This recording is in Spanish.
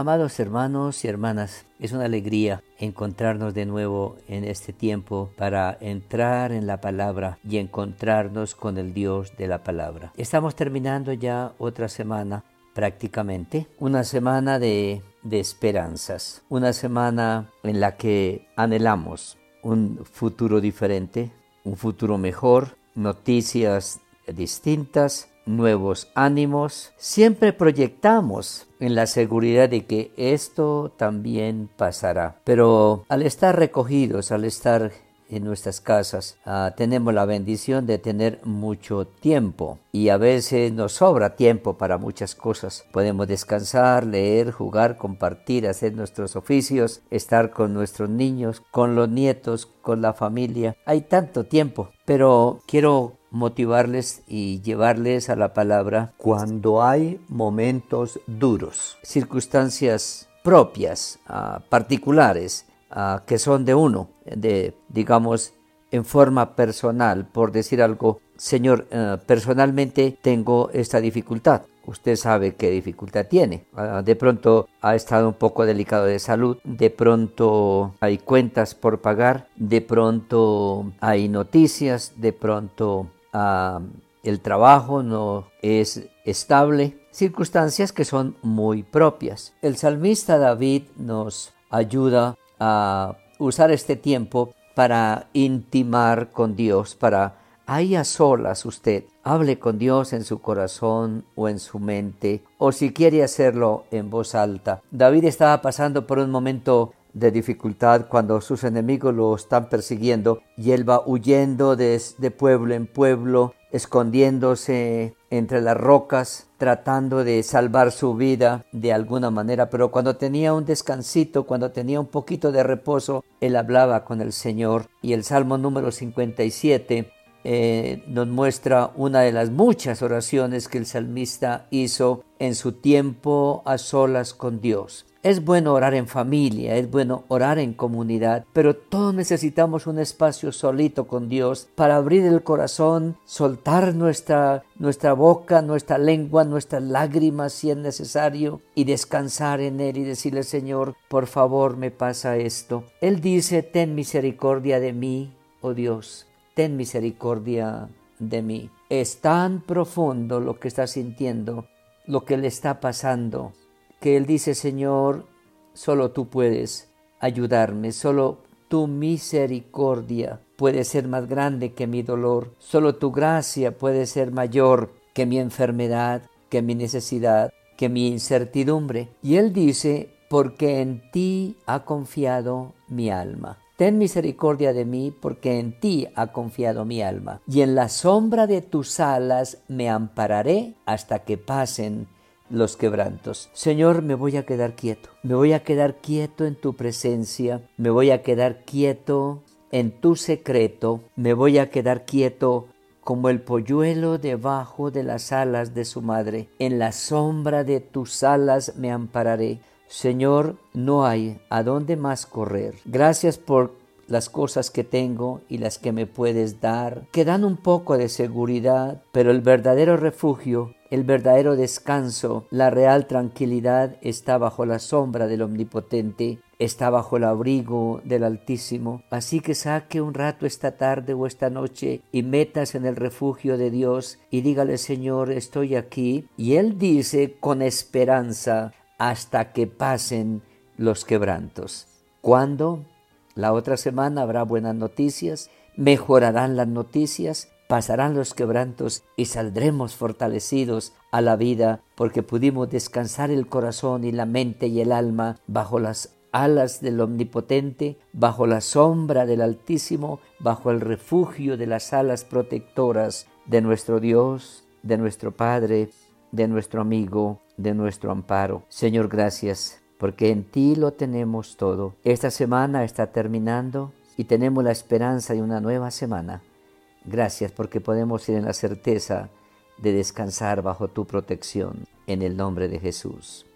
Amados hermanos y hermanas, es una alegría encontrarnos de nuevo en este tiempo para entrar en la palabra y encontrarnos con el Dios de la palabra. Estamos terminando ya otra semana prácticamente, una semana de, de esperanzas, una semana en la que anhelamos un futuro diferente, un futuro mejor, noticias distintas, nuevos ánimos, siempre proyectamos en la seguridad de que esto también pasará. Pero al estar recogidos, al estar en nuestras casas. Ah, tenemos la bendición de tener mucho tiempo y a veces nos sobra tiempo para muchas cosas. Podemos descansar, leer, jugar, compartir, hacer nuestros oficios, estar con nuestros niños, con los nietos, con la familia. Hay tanto tiempo, pero quiero motivarles y llevarles a la palabra cuando hay momentos duros, circunstancias propias, ah, particulares, ah, que son de uno, de, digamos, en forma personal, por decir algo, Señor, ah, personalmente tengo esta dificultad. Usted sabe qué dificultad tiene. de pronto ha estado un poco delicado de salud, de pronto hay cuentas por pagar, de pronto hay noticias, de pronto el trabajo no es estable, circunstancias que son muy propias. El salmista David nos ayuda a usar este tiempo para intimar con Dios, para ahí a solas usted hable con Dios en su corazón o en su mente, o si quiere hacerlo en voz alta. David estaba pasando por un momento de dificultad cuando sus enemigos lo están persiguiendo y él va huyendo de, pueblo en pueblo, escondiéndose entre las rocas, tratando de salvar su vida de alguna manera, pero cuando tenía un descansito, cuando tenía un poquito de reposo, él hablaba con el Señor. Y el Salmo número 57 eh, nos muestra una de las muchas oraciones que el salmista hizo en su tiempo a solas con Dios. Es bueno orar en familia, es bueno orar en comunidad, pero todos necesitamos un espacio solito con Dios para abrir el corazón, soltar nuestra, nuestra boca, nuestra lengua, nuestras lágrimas si es necesario y descansar en Él y decirle Señor, por favor me pasa esto. Él dice, ten misericordia de mí, oh Dios, ten misericordia de mí. Es tan profundo lo que está sintiendo, lo que le está pasando que él dice, Señor, solo tú puedes ayudarme, solo tu misericordia puede ser más grande que mi dolor, solo tu gracia puede ser mayor que mi enfermedad, que mi necesidad, que mi incertidumbre. Y él dice, porque en ti ha confiado mi alma. Ten misericordia de mí, porque en ti ha confiado mi alma. Y en la sombra de tus alas me ampararé hasta que pasen los quebrantos. Señor, me voy a quedar quieto. Me voy a quedar quieto en tu presencia. Me voy a quedar quieto en tu secreto. Me voy a quedar quieto como el polluelo debajo de las alas de su madre. En la sombra de tus alas me ampararé. Señor, no hay a dónde más correr. Gracias por las cosas que tengo y las que me puedes dar, que dan un poco de seguridad, pero el verdadero refugio el verdadero descanso, la real tranquilidad está bajo la sombra del Omnipotente, está bajo el abrigo del Altísimo. Así que saque un rato esta tarde o esta noche y metas en el refugio de Dios y dígale Señor, estoy aquí. Y Él dice con esperanza, hasta que pasen los quebrantos. ¿Cuándo? La otra semana habrá buenas noticias, mejorarán las noticias, pasarán los quebrantos y saldremos fortalecidos a la vida porque pudimos descansar el corazón y la mente y el alma bajo las alas del Omnipotente, bajo la sombra del Altísimo, bajo el refugio de las alas protectoras de nuestro Dios, de nuestro Padre, de nuestro amigo, de nuestro amparo. Señor, gracias, porque en ti lo tenemos todo. Esta semana está terminando y tenemos la esperanza de una nueva semana. Gracias porque podemos ir en la certeza de descansar bajo tu protección en el nombre de Jesús.